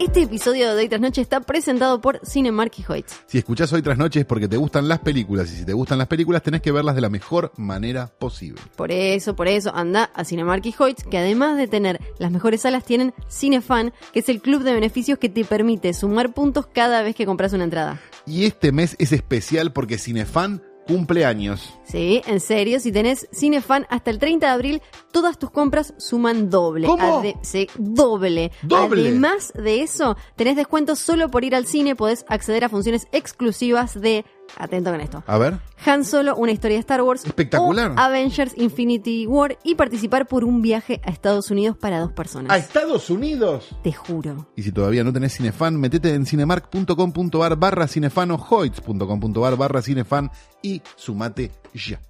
Este episodio de Hoy Tras Noche está presentado por Cinemark y Hoyts. Si escuchás hoy tras noche es porque te gustan las películas y si te gustan las películas tenés que verlas de la mejor manera posible. Por eso, por eso, anda a Cinemark y Hoyts, que además de tener las mejores salas, tienen Cinefan, que es el club de beneficios que te permite sumar puntos cada vez que compras una entrada. Y este mes es especial porque Cinefan cumple años. Sí, en serio, si tenés Cinefan hasta el 30 de abril, todas tus compras suman doble. ¿Cómo? Ade- sí, doble. ¿Doble? Además de eso, tenés descuentos solo por ir al cine, podés acceder a funciones exclusivas de, atento con esto, A ver. Han Solo, una historia de Star Wars. Espectacular. o Avengers Infinity War y participar por un viaje a Estados Unidos para dos personas. ¡A Estados Unidos! Te juro. Y si todavía no tenés Cinefan, metete en cinemark.com.ar barra cinefan o hoyts.com.ar barra cinefan y sumate ya.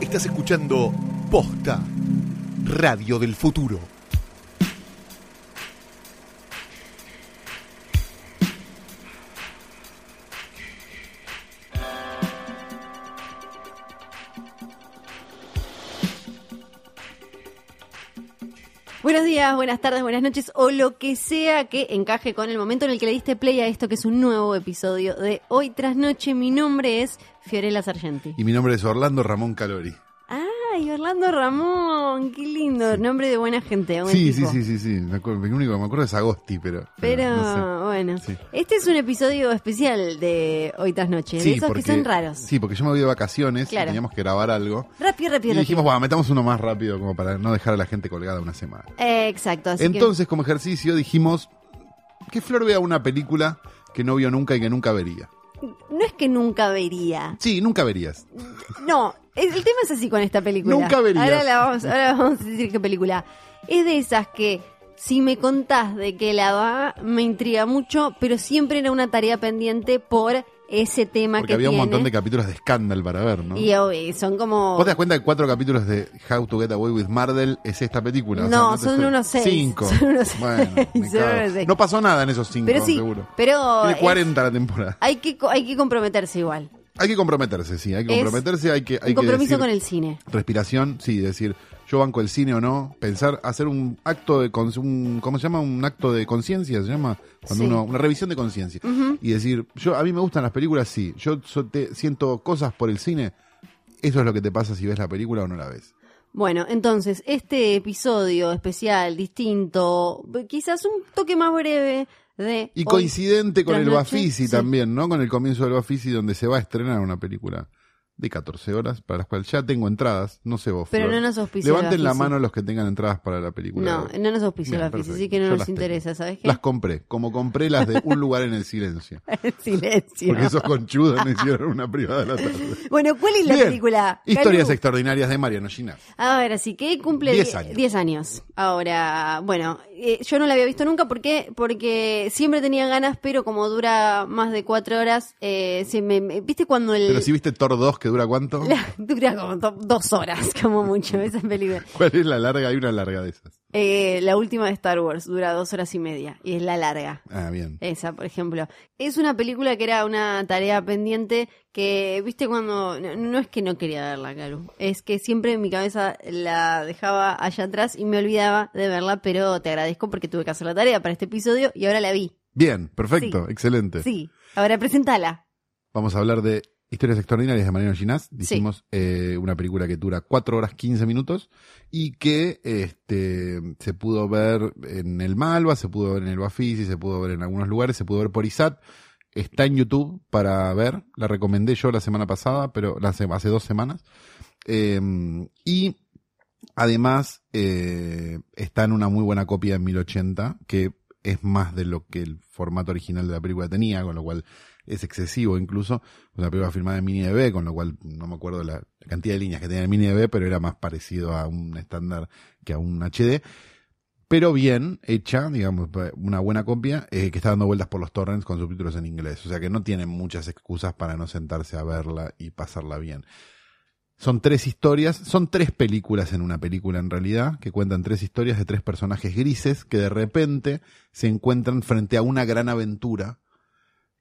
Estás escuchando Posta, Radio del Futuro. Buenos días, buenas tardes, buenas noches o lo que sea que encaje con el momento en el que le diste play a esto que es un nuevo episodio de Hoy tras Noche. Mi nombre es Fiorella Sargenti. Y mi nombre es Orlando Ramón Calori. Ay, Orlando Ramón, qué lindo, nombre de buena gente. buen Sí, sí, tipo. sí, sí, sí. Me acuerdo, lo único que me acuerdo es Agosti, pero. Pero no sé. bueno, Sí. este es un episodio especial de Hoy tras Noche, de Sí, esos porque, que son raros. Sí, porque yo me voy de vacaciones Claro. y teníamos que grabar algo. Rápido, rápido, Y dijimos, bueno, metamos uno más rápido como para no dejar a la gente colgada una semana. Eh, exacto, así Entonces, como ejercicio, dijimos que Flor vea una película que no vio nunca y que nunca vería. No es que nunca vería. Sí, nunca verías. No, el, el tema es así con esta película. Nunca verías. Ahora, la vamos, ahora vamos a decir qué película. Es de esas que si me contás de que la va, me intriga mucho, pero siempre era una tarea pendiente por ese tema Porque que había un montón de capítulos de Scandal para ver, ¿no? Y oh, y son como... ¿Vos te das cuenta que cuatro capítulos de How to Get Away with Murder es esta película? O sea, No, son unos seis. Cinco. Son unos seis. Bueno, me Son cago. unos seis. No pasó nada en esos cinco, pero sí, seguro. pero... Tiene es- 40 la temporada. hay, que, hay que comprometerse igual. Hay que comprometerse, sí, hay que Es comprometerse, hay que, hay un compromiso que decir, con el cine. respiración, sí, decir, yo banco el cine o no, pensar, hacer un acto de, un, ¿cómo se llama? Un acto de conciencia, se llama, cuando Sí. uno, una revisión de conciencia. Y decir, yo, a mí me gustan las películas, sí, yo te- siento cosas por el cine, eso es lo que te pasa si ves la película o no la ves. Bueno, entonces, este episodio especial, distinto, quizás un toque más breve de... Y Hoy coincidente con el Bafisi sí. también, ¿no? Con el comienzo del Bafisi donde se va a estrenar una película de 14 horas, para las cuales ya tengo entradas, no sé vos. Pero Flor. no nos auspicia el Levanten la mano los que tengan entradas para la película. No, no nos auspicia Bien, la perfecto. así que no Yo nos tengo. interesa, ¿sabes qué? Las compré, como compré las de Un lugar en el silencio. Silencio. Porque esos conchudos me hicieron una privada de la tarde. Bueno, ¿cuál es la Bien. película? Historias extraordinarias de Mariano Ginás. A ver, así que cumple Diez die- años. 10 años. Ahora, bueno, eh, yo no la había visto nunca porque porque siempre tenía ganas, pero como dura más de cuatro horas, eh, se me, me- ¿viste cuando el Pero si viste Thor 2, que dura cuánto? la- dura como do- dos horas, como mucho esa película? ¿Cuál es la larga? Hay una larga de esas. Eh, la última de Star Wars dura dos horas y media y es la larga. Ah, bien. Esa, por ejemplo. Es una película que era una tarea pendiente que, viste, cuando. No, no es que no quería verla, Caru. Es que siempre en mi cabeza la dejaba allá atrás y me olvidaba de verla, pero te agradezco porque tuve que hacer la tarea para este episodio y ahora la vi. Bien, perfecto, Sí. excelente. Sí. Ahora presentala. Vamos a hablar de Historias Extraordinarias de Mariano Ginás. Dijimos eh, una película que dura 4 horas 15 minutos y que este, se pudo ver en el Malva, se pudo ver en el Bafisi, se pudo ver en algunos lugares, se pudo ver por ISAT. Está en YouTube para ver. La recomendé yo la semana pasada, pero la hace dos semanas. Eh, y además eh, está en una muy buena copia en 1080, que es más de lo que el formato original de la película tenía, con lo cual es excesivo incluso. Una película filmada en mini DV, con lo cual no me acuerdo la, cantidad de líneas que tenía el mini DV, pero era más parecido a un estándar que a un HD. Pero bien hecha, digamos, una buena copia, eh, que está dando vueltas por los torrents con subtítulos en inglés. O sea que no tienen muchas excusas para no sentarse a verla y pasarla bien. Son tres historias, son tres películas en una película en realidad, que cuentan tres historias de tres personajes grises que de repente se encuentran frente a una gran aventura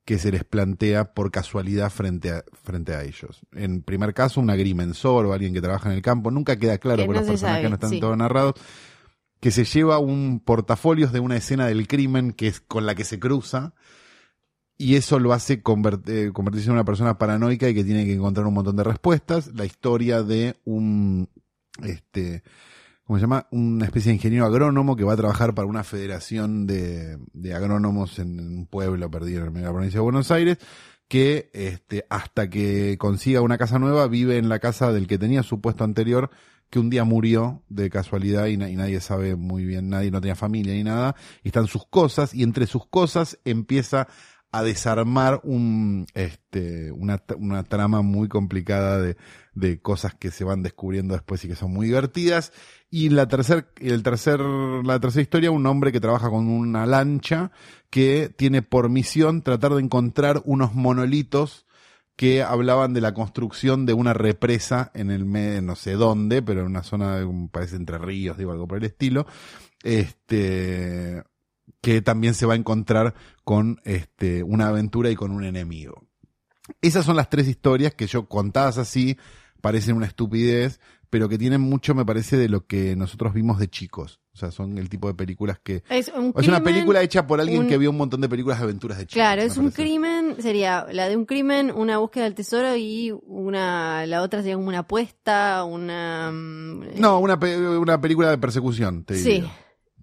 que se les plantea por casualidad frente a, frente a ellos. En primer caso, un agrimensor o alguien que trabaja en el campo, nunca queda claro porque los personajes no están todos narrados, que se lleva un portafolios de una escena del crimen que es con la que se cruza y eso lo hace convertirse en una persona paranoica y que tiene que encontrar un montón de respuestas. La historia de un, este, ¿cómo se llama? Una especie de ingeniero agrónomo que va a trabajar para una federación de, agrónomos en un pueblo perdido en la provincia de Buenos Aires, que este, hasta que consiga una casa nueva vive en la casa del que tenía su puesto anterior, que un día murió de casualidad y, nadie sabe muy bien, nadie no tenía familia ni nada, y están sus cosas, y entre sus cosas empieza a desarmar un, este, una, trama muy complicada de cosas que se van descubriendo después y que son muy divertidas. Y la el tercer, la tercera historia, un hombre que trabaja con una lancha que tiene por misión tratar de encontrar unos monolitos que hablaban de la construcción de una represa en el no sé dónde, pero en una zona, parece entre ríos, digo, algo por el estilo, este, que también se va a encontrar con este, una aventura y con un enemigo. Esas son las tres historias que yo contadas así parecen una estupidez, pero que tienen mucho, me parece, de lo que nosotros vimos de chicos. O sea, son el tipo de películas que... Es, una película hecha por alguien que vio un montón de películas de aventuras de chicos. Claro, es un crimen, sería la de un crimen, una búsqueda del tesoro y una la otra sería como una apuesta, una... Mm, no, una, una película de persecución, te digo. Sí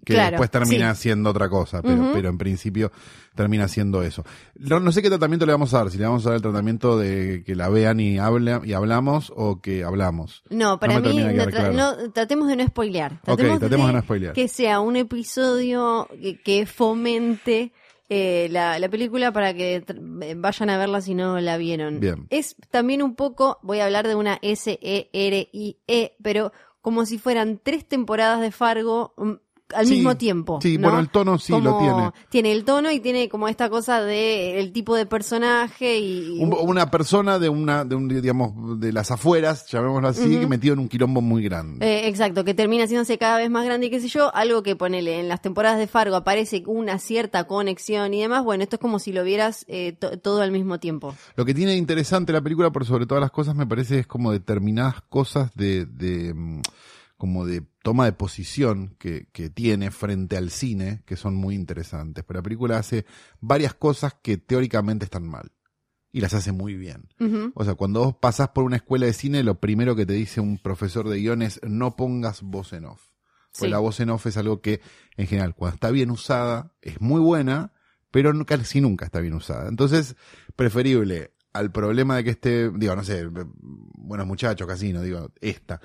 que después termina siendo otra cosa, pero, pero en principio termina siendo eso. No, sé qué tratamiento le vamos a dar, si le vamos a dar el tratamiento de que la vean y hable, y hablamos o que hablamos. No, para mí no, tratemos de no spoilear. Tratemos, tratemos de, no spoilear. Que sea un episodio que, fomente eh, la, la, película para que vayan a verla si no la vieron. Bien. Es también un poco, voy a hablar de una S-E-R-I-E, -E, pero como si fueran tres temporadas de Fargo al mismo tiempo. Sí, bueno, el tono sí lo tiene. Tiene el tono y tiene como esta cosa de el tipo de personaje y una persona de una de un digamos de las afueras, llamémoslo así, metido en un quilombo muy grande. Eh, exacto, que termina haciéndose cada vez más grande y qué sé yo, algo que ponele en las temporadas de Fargo aparece una cierta conexión y demás, bueno, esto es como si lo vieras eh, todo al mismo tiempo. Lo que tiene interesante la película por sobre todas las cosas me parece es como determinadas cosas de, de mm, como de toma de posición que, que, tiene frente al cine, que son muy interesantes. Pero la película hace varias cosas que teóricamente están mal. Y las hace muy bien. O sea, cuando vos pasás por una escuela de cine, lo primero que te dice un profesor de guion es no pongas voz en off. Pues la voz en off es algo que, en general, cuando está bien usada, es muy buena, pero casi nunca está bien usada. Entonces, preferible al problema de que esté, digo, no sé, buenos muchachos, casino, digo, esta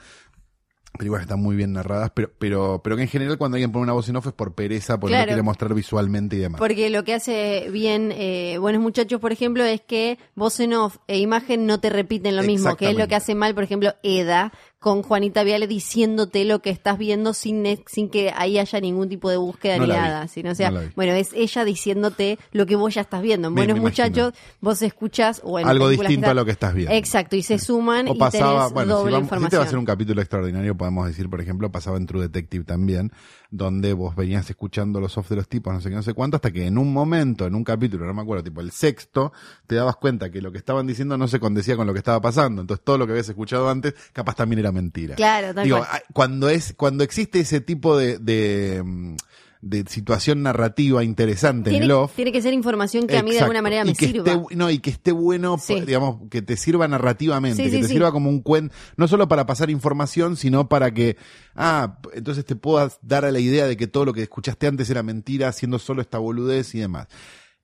películas que están muy bien narradas, pero, pero, pero que en general cuando alguien pone una voz en off es por pereza, porque no quiere mostrar visualmente y demás. Porque lo que hace bien eh, Buenos Muchachos, por ejemplo, es que voz en off e imagen no te repiten lo mismo, que es lo que hace mal, por ejemplo, Eda, con Juanita Viale diciéndote lo que estás viendo sin, sin que ahí haya ningún tipo de búsqueda ni nada. Sino, o sea, bueno, es ella diciéndote lo que vos ya estás viendo. En Buenos Muchachos, vos escuchás o en algo distinto a lo que estás viendo. Exacto, y se suman y pasaba, tenés doble si información. Si va a ser un capítulo extraordinario, podemos decir, por ejemplo, pasaba en True Detective también, donde vos venías escuchando los off de los tipos, no sé qué, no sé cuánto, hasta que en un momento, en un capítulo, no me acuerdo, tipo el sexto, te dabas cuenta que lo que estaban diciendo no se condecía con lo que estaba pasando. Entonces todo lo que habías escuchado antes, capaz también era mentira. Claro, Digo, cuando es, cuando existe ese tipo de, de mm, de situación narrativa interesante en el off. Tiene que ser información que a mí de alguna manera me sirva. no, y que esté bueno, digamos, que te sirva narrativamente, que te sirva como un cuento, no solo para pasar información, sino para que, ah, entonces te puedas dar a la idea de que todo lo que escuchaste antes era mentira, haciendo solo esta boludez y demás.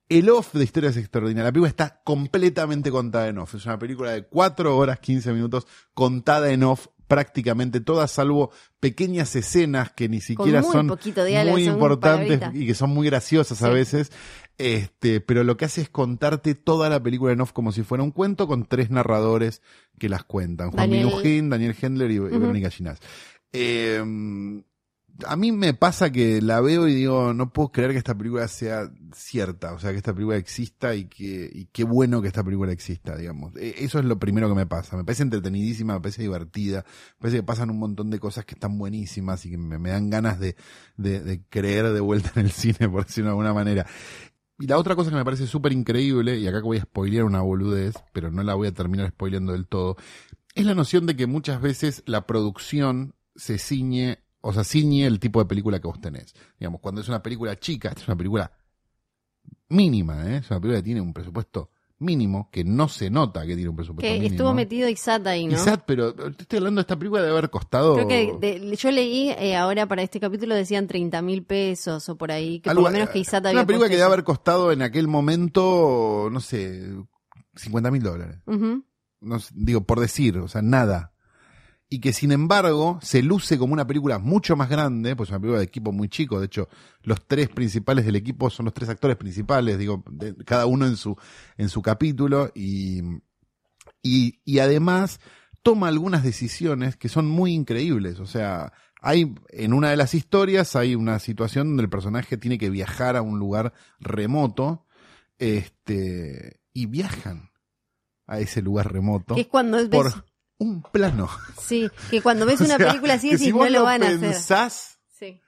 El off de Historias Extraordinarias. La película está completamente contada en off. Es una película de 4 horas 15 minutos contada en off prácticamente todas, salvo pequeñas escenas que ni siquiera son muy importantes y que son muy graciosas a veces. Este, pero lo que hace es contarte toda la película en off como si fuera un cuento con tres narradores que las cuentan. Juan Minujín, Daniel Hendler y, Verónica Ginás. Eh, a mí me pasa que la veo y digo, no puedo creer que esta película sea cierta, o sea, que esta película exista y que y qué bueno que esta película exista, digamos. E, eso es lo primero que me pasa. Me parece entretenidísima, me parece divertida, me parece que pasan un montón de cosas que están buenísimas y que me, dan ganas de, de, de creer de vuelta en el cine, por decirlo de alguna manera. y la otra cosa que me parece súper increíble, y acá voy a spoilear una boludez, pero no la voy a terminar spoileando del todo, es la noción de que muchas veces la producción se ciñe, o sea, ciñe el tipo de película que vos tenés. Digamos, cuando es una película chica, esta es una película mínima, ¿eh? es una película que tiene un presupuesto mínimo, que no se nota que tiene un presupuesto que mínimo. estuvo metido Isat ahí, ¿no? Isat, pero te estoy hablando de esta película de haber costado... Creo que de- yo leí eh, ahora para este capítulo decían 30 mil pesos o por ahí, que algo- por lo menos que Isat había Una película que debe haber costado en aquel momento, no sé, 50 mil dólares. No digo, por decir, o sea, nada. Y que sin embargo se luce como una película mucho más grande, pues es una película de equipo muy chico, de hecho, los tres principales del equipo son los tres actores principales, digo, de- cada uno en su, en su capítulo, y, y, y además toma algunas decisiones que son muy increíbles, o sea, hay, en una de las historias hay una situación donde el personaje tiene que viajar a un lugar remoto, este, y viajan a ese lugar remoto es cuando ves, por un plano. sí, que cuando ves O una sea, película así si no lo van a hacer. Sí.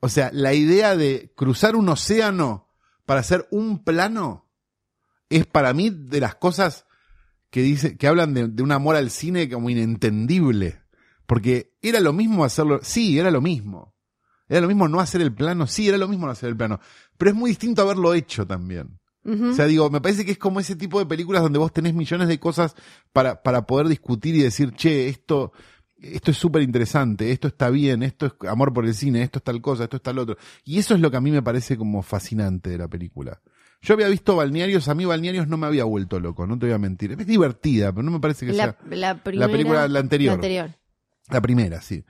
o sea, la idea de cruzar un océano para hacer un plano es para mí de las cosas que dice, que hablan de, de un amor al cine como inentendible. Porque era lo mismo hacerlo, sí, era lo mismo. Era lo mismo no hacer el plano, sí, era lo mismo no hacer el plano. Pero es muy distinto haberlo hecho también. O sea, digo, me parece que es como ese tipo de películas donde vos tenés millones de cosas para, para poder discutir y decir, che, esto, esto es súper interesante, esto está bien, esto es amor por el cine, esto es tal cosa, esto es tal otro. Y eso es lo que a mí me parece como fascinante de la película. Yo había visto Balnearios, a mí Balnearios no me había vuelto loco, no te voy a mentir. Es divertida, pero no me parece que la, sea la primera, película, la anterior. La anterior. la primera, sí.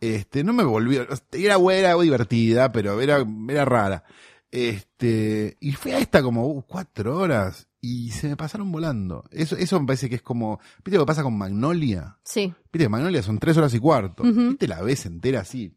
Este, no me volvió, era buena, divertida, pero era, era rara. Este, y fui a esta como uh, cuatro horas y se me pasaron volando. Eso, eso me parece que es como, ¿viste lo que pasa con Magnolia? Sí. Viste, Magnolia son tres horas y cuarto. Ujú. Y te la ves entera así,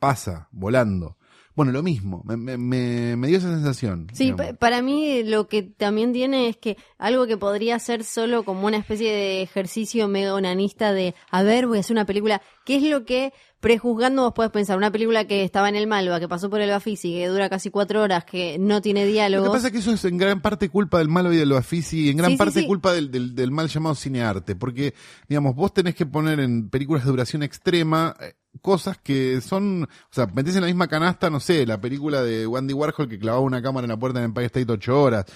pasa, volando. Bueno, lo mismo, me, me, me, dio esa sensación. Sí, digamos. para mí lo que también tiene es que algo que podría ser solo como una especie de ejercicio mega onanista de, a ver, voy a hacer una película, ¿qué es lo que prejuzgando vos podés pensar? Una película que estaba en el Malva, que pasó por el Bafisi, que dura casi cuatro horas, que no tiene Lo diálogo. que pasa es que eso es en gran parte culpa del malo y del Bafisi, y en gran Sí, parte sí. culpa del, del, del mal llamado cinearte, porque, digamos, vos tenés que poner en películas de duración extrema eh, cosas que son, o sea, metés en la misma canasta, no sé, la película de Wandy Warhol que clavaba una cámara en la puerta en Empire State ocho horas.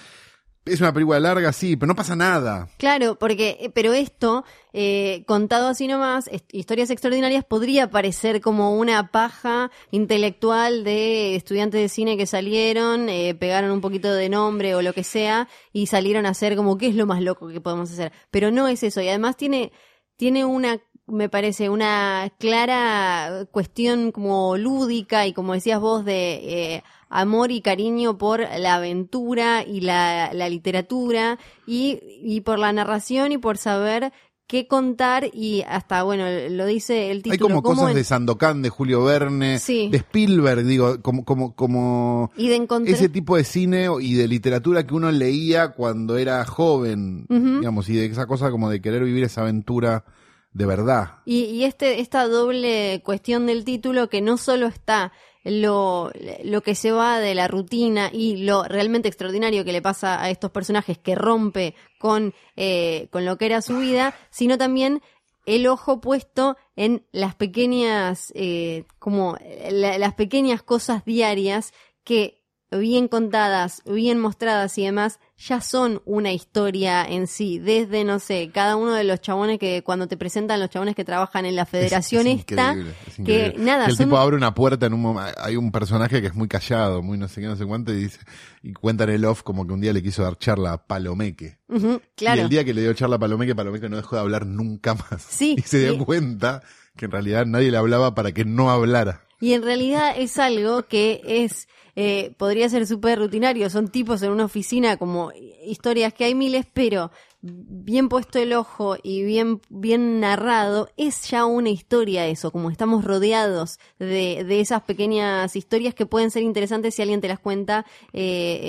Es una película larga, sí, pero no pasa nada. Claro, porque, eh, pero esto, eh, contado así nomás, historias extraordinarias, podría parecer como una paja intelectual de estudiantes de cine que salieron, eh, pegaron un poquito de nombre o lo que sea, y salieron a hacer como qué es lo más loco que podemos hacer. Pero no es eso, y además tiene, tiene una me parece una clara cuestión como lúdica y como decías vos de eh, amor y cariño por la aventura y la, la literatura y, y por la narración y por saber qué contar y hasta, bueno, lo dice el título. Hay como cosas en- de Sandokan, de Julio Verne, Sí. de Spielberg, digo, como, como, como y de encontrar... ese tipo de cine y de literatura que uno leía cuando era joven, digamos, y de esa cosa como de querer vivir esa aventura de verdad. Y, este, esta doble cuestión del título que no solo está lo, que se va de la rutina y lo realmente extraordinario que le pasa a estos personajes que rompe con, eh, con lo que era su vida, sino también el ojo puesto en las pequeñas, eh, como la- las pequeñas cosas diarias que bien contadas, bien mostradas y demás, ya son una historia en sí. Desde, no sé, cada uno de los chabones que cuando te presentan los chabones que trabajan en la federación Es- es esta, increíble, es que nada, Que el son- tipo abre una puerta en un momento, hay un personaje que es muy callado, muy no sé qué, no sé cuánto, y dice, y cuenta en el off como que un día le quiso dar charla a Palomeque. Claro. Y el día que le dio charla a Palomeque, Palomeque no dejó de hablar nunca más. Sí, Y se dio y- cuenta que en realidad nadie le hablaba para que no hablara. Y en realidad es algo que es, eh, podría ser súper rutinario. Son tipos en una oficina como historias que hay miles, pero bien puesto el ojo y bien, bien narrado, es ya una historia eso, como estamos rodeados de, de esas pequeñas historias que pueden ser interesantes si alguien te las cuenta eh,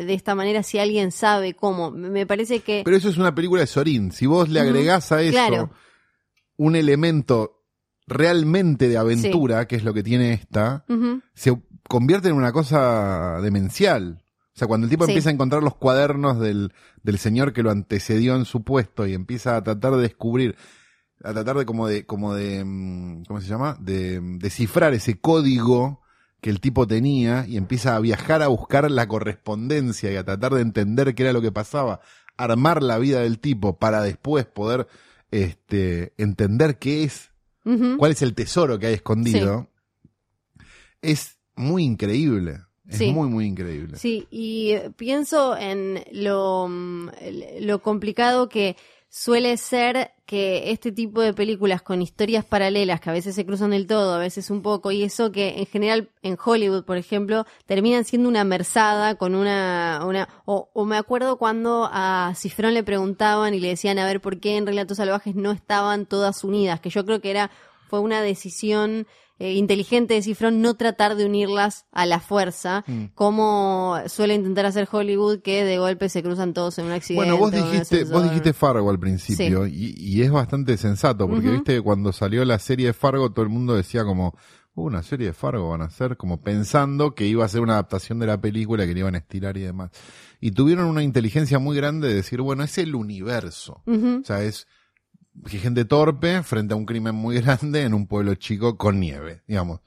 eh, de, esta manera, si alguien sabe cómo. Me parece que... Pero eso es una película de Sorín. Si vos le agregás a eso claro. un elemento realmente de aventura, que es lo que tiene esta, se convierte en una cosa demencial. O sea, cuando el tipo Sí. empieza a encontrar los cuadernos del, del señor que lo antecedió en su puesto y empieza a tratar de descubrir, a tratar de como de, como de, mm, ¿cómo se llama? De mm, descifrar ese código que el tipo tenía y empieza a viajar a buscar la correspondencia y a tratar de entender qué era lo que pasaba, armar la vida del tipo para después poder, este, entender qué es Cuál es el tesoro que hay escondido, es muy increíble. Es Sí. muy, muy increíble. Sí, y eh, pienso en lo, mm, lo complicado que suele ser que este tipo de películas con historias paralelas que a veces se cruzan del todo, a veces un poco, y eso que en general en Hollywood, por ejemplo, terminan siendo una merzada con una... una o, o me acuerdo cuando a Cifrón le preguntaban y le decían a ver por qué en Relatos Salvajes no estaban todas unidas, que yo creo que era fue una decisión eh, inteligente de Cifrón no tratar de unirlas a la fuerza, Mm. como suele intentar hacer Hollywood, que de golpe se cruzan todos en un accidente. Bueno, vos dijiste, vos dijiste Fargo al principio y, y es bastante sensato porque Ujú. viste que cuando salió la serie de Fargo todo el mundo decía como "Uh, una serie de Fargo van a hacer como pensando que iba a ser una adaptación de la película que le iban a estirar y demás y tuvieron una inteligencia muy grande de decir bueno es el universo o sea es gente torpe frente a un crimen muy grande en un pueblo chico con nieve digamos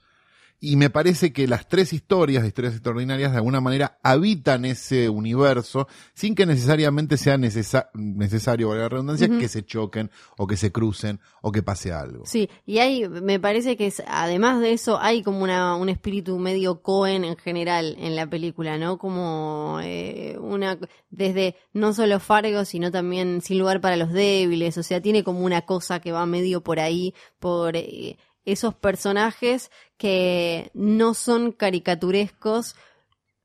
y me parece que las tres historias, historias extraordinarias, de alguna manera habitan ese universo sin que necesariamente sea necesa- necesario, valga la redundancia, que se choquen o que se crucen o que pase algo. Sí, y hay, me parece que es- además de eso hay como una, un espíritu medio Cohen en general en la película, ¿no? Como eh, una, desde no solo Fargo, sino también Sin lugar para los débiles, o sea, tiene como una cosa que va medio por ahí, por eh, esos personajes que no son caricaturescos,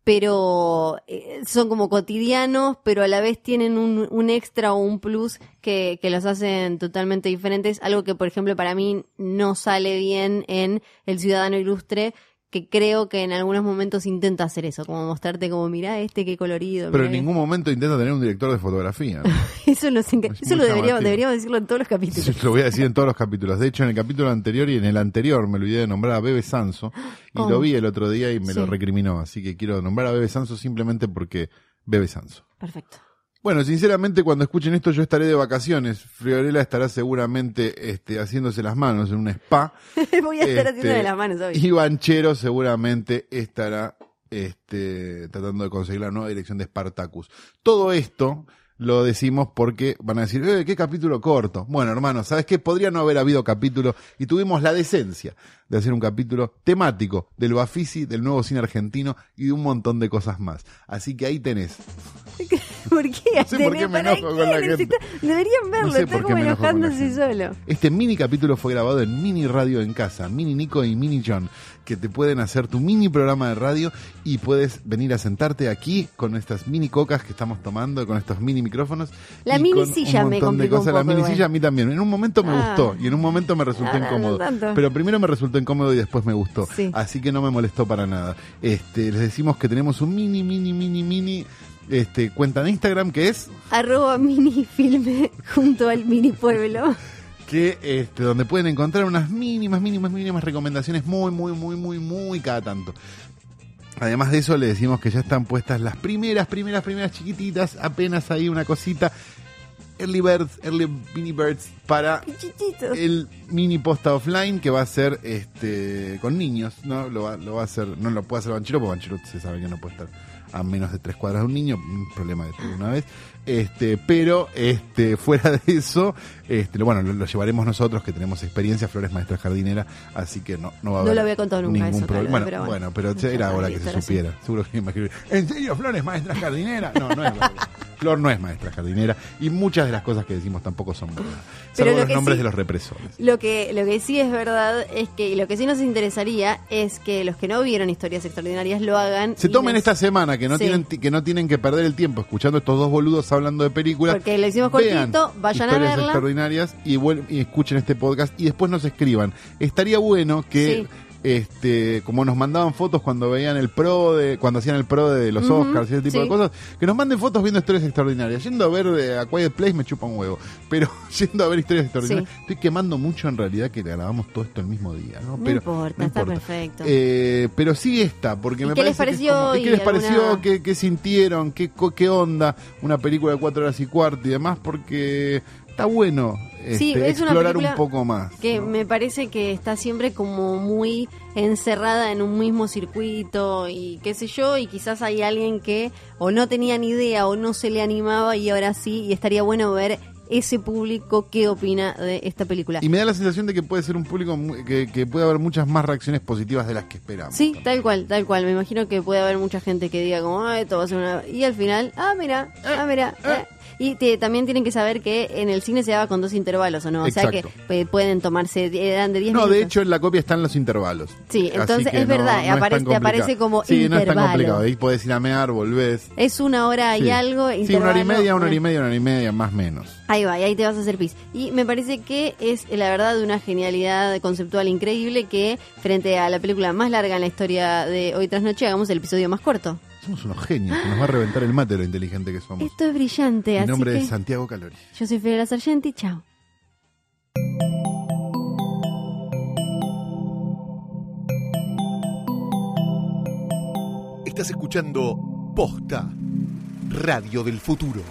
pero eh, son como cotidianos, pero a la vez tienen un, extra o un plus que, que los hacen totalmente diferentes. Algo que, por ejemplo, para mí no sale bien en El Ciudadano Ilustre, que creo que en algunos momentos intenta hacer eso, como mostrarte como, mirá este qué colorido. Pero en ningún momento intenta tener un director de fotografía. ¿no? Eso, nos enca- Es eso lo deberíamos, deberíamos decirlo en todos los capítulos. Eso lo voy a decir en todos los capítulos. De hecho, en el capítulo anterior y en el anterior me olvidé de nombrar a Bebe Sanso y lo vi el otro día y me lo Sí. recriminó. Así que quiero nombrar a Bebe Sanso simplemente porque Bebe Sanso. Perfecto. Bueno, sinceramente, cuando escuchen esto, yo estaré de vacaciones. Friorella estará seguramente este, haciéndose las manos en un spa. Voy a estar Este, las manos hoy. Y Banchero seguramente estará este, tratando de conseguir la nueva dirección de Spartacus. Todo esto lo decimos porque van a decir, eh, qué capítulo corto. Bueno, hermano, ¿sabes qué? Podría no haber habido capítulo y tuvimos la decencia de hacer un capítulo temático del Bafisi, del nuevo cine argentino y de un montón de cosas más. Así que ahí tenés. ¿Por qué? sé por qué me ¿Para enojo con la Necesita- Deberían verlo, No sé está como enojándose solo. Este mini capítulo fue grabado en Mini Radio en Casa, Mini Nico y Mini John, que te pueden hacer tu mini programa de radio y puedes venir a sentarte aquí con estas mini cocas que estamos tomando, con estos mini micrófonos. La y mini con un silla me montón de complicó un cosas. La poco mini igual. silla a mí también. En un momento me Ah. gustó y en un momento me resultó No, no, no incómodo. tanto. Pero primero me resultó incómodo y después me gustó. Sí. Así que no me molestó para nada. Este, les decimos que tenemos un mini, mini, mini, mini este, cuenta de Instagram que es Arroba mini filme junto al mini pueblo. que este, donde pueden encontrar unas mínimas, mínimas, mínimas recomendaciones muy, muy, muy, muy, muy cada tanto. Además de eso, le decimos que ya están puestas las primeras, primeras, primeras chiquititas, apenas ahí una cosita. Early Birds, Early Mini Birds para el mini posta offline que va a ser este con niños, ¿no? Lo va, lo va a hacer, no lo puede hacer Banchero, porque Banchero se sabe que no puede estar a menos de tres cuadras de un niño, un problema de tuve una vez. Este, pero este, fuera de eso, este, bueno, lo, lo llevaremos nosotros que tenemos experiencia, Flores Maestra Jardinera, así que no, no va a No haber lo había contado nunca ningún eso, problema. claro, Bueno, pero bueno, bueno. pero era hora que se supiera. Seguro que a escribir, ¿en serio Flores Maestra Jardinera? No, no es verdad. Flor no es maestra jardinera y muchas de las cosas que decimos tampoco son verdad. Salvo lo los nombres sí- de los represores. Lo que, lo que sí es verdad es que, y lo que sí nos interesaría es que los que no vieron historias extraordinarias lo hagan. Se tomen nos- esta semana, que no, Sí. tienen, que no tienen que perder el tiempo escuchando estos dos boludos hablando de películas. Porque lo hicimos cortito, vayan a verla. extraordinarias y, y escuchen este podcast y después nos escriban. Estaría bueno que este, como nos mandaban fotos cuando veían el pro de, cuando hacían el pro de los Oscars y ese tipo sí. de cosas, que nos manden fotos viendo historias extraordinarias. Yendo a ver eh, A Quiet Place me chupa un huevo, pero yendo a ver historias extraordinarias, estoy quemando mucho en realidad que grabamos todo esto el mismo día, ¿no? No pero, importa, está perfecto. Eh, pero sí esta, porque ¿Y me qué les parece que es pareció como- ¿y ¿Qué les pareció? ¿Qué, qué sintieron? ¿Qué, ¿Qué onda? Una película de cuatro horas y cuarto y demás, porque está bueno Sí, este, es explorar un poco más. Que ¿no? me parece que está siempre como muy encerrada en un mismo circuito y qué sé yo, y quizás hay alguien que o no tenía ni idea o no se le animaba y ahora sí, y estaría bueno ver ese público qué opina de esta película. Y me da la sensación de que puede ser un público que, que puede haber muchas más reacciones positivas de las que esperamos. Sí, tal cual, tal cual. Me imagino que puede haber mucha gente que diga como, ah, esto va a ser una... Y al final, ah, mira, ah, mira. eh. Y te- también tienen que saber que en el cine se daba con dos intervalos, ¿o no? O sea que Exacto. eh, pueden tomarse, eran de 10 No, minutos. de hecho en la copia están los intervalos. Sí, entonces es verdad, no- no es aparece- te aparece como Sí, no es tan intervalo. complicado. Ahí podés ir a mear, volvés. Es una hora y Sí. algo. Sí, una hora y intervalo, media, una hora y eh. media, una hora y media, más o menos. Ahí va, y ahí te vas a hacer pis. Y me parece que es la verdad de una genialidad conceptual increíble que frente a la película más larga en la historia de Hoy tras Noche hagamos el episodio más corto. Somos unos genios, que nos va a reventar el mate lo inteligente que somos. Esto es brillante, Mi así nombre que es Santiago Calori. yo soy Fidel Sargenti, chao. Estás escuchando Posta, Radio del Futuro.